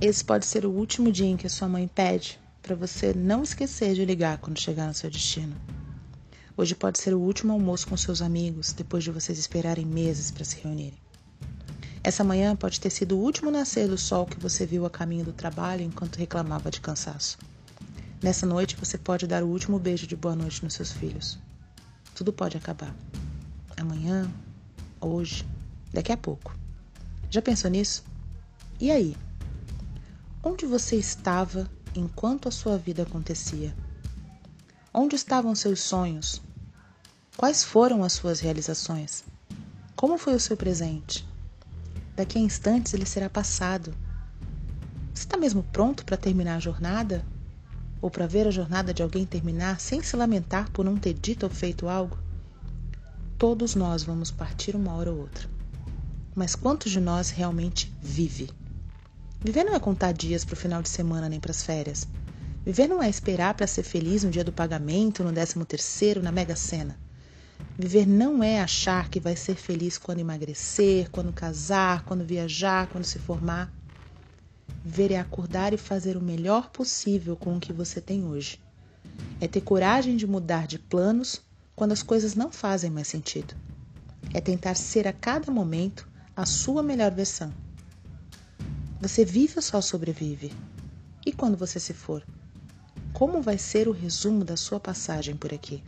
Esse pode ser o último dia em que a sua mãe pede para você não esquecer de ligar quando chegar no seu destino. Hoje pode ser o último almoço com seus amigos depois de vocês esperarem meses para se reunirem. Essa manhã pode ter sido o último nascer do sol que você viu a caminho do trabalho enquanto reclamava de cansaço. Nessa noite você pode dar o último beijo de boa noite nos seus filhos. Tudo pode acabar. Amanhã, hoje, daqui a pouco. Já pensou nisso? E aí? Onde você estava enquanto a sua vida acontecia? Onde estavam seus sonhos? Quais foram as suas realizações? Como foi o seu presente? Daqui a instantes ele será passado. Você está mesmo pronto para terminar a jornada? Ou para ver a jornada de alguém terminar sem se lamentar por não ter dito ou feito algo? Todos nós vamos partir uma hora ou outra. Mas quantos de nós realmente vive? Viver não é contar dias para o final de semana nem para as férias. Viver não é esperar para ser feliz no dia do pagamento, no décimo terceiro, na mega sena. Viver não é achar que vai ser feliz quando emagrecer, quando casar, quando viajar, quando se formar. Viver é acordar e fazer o melhor possível com o que você tem hoje. É ter coragem de mudar de planos quando as coisas não fazem mais sentido. É tentar ser a cada momento a sua melhor versão. Você vive ou só sobrevive? E quando você se for? Como vai ser o resumo da sua passagem por aqui?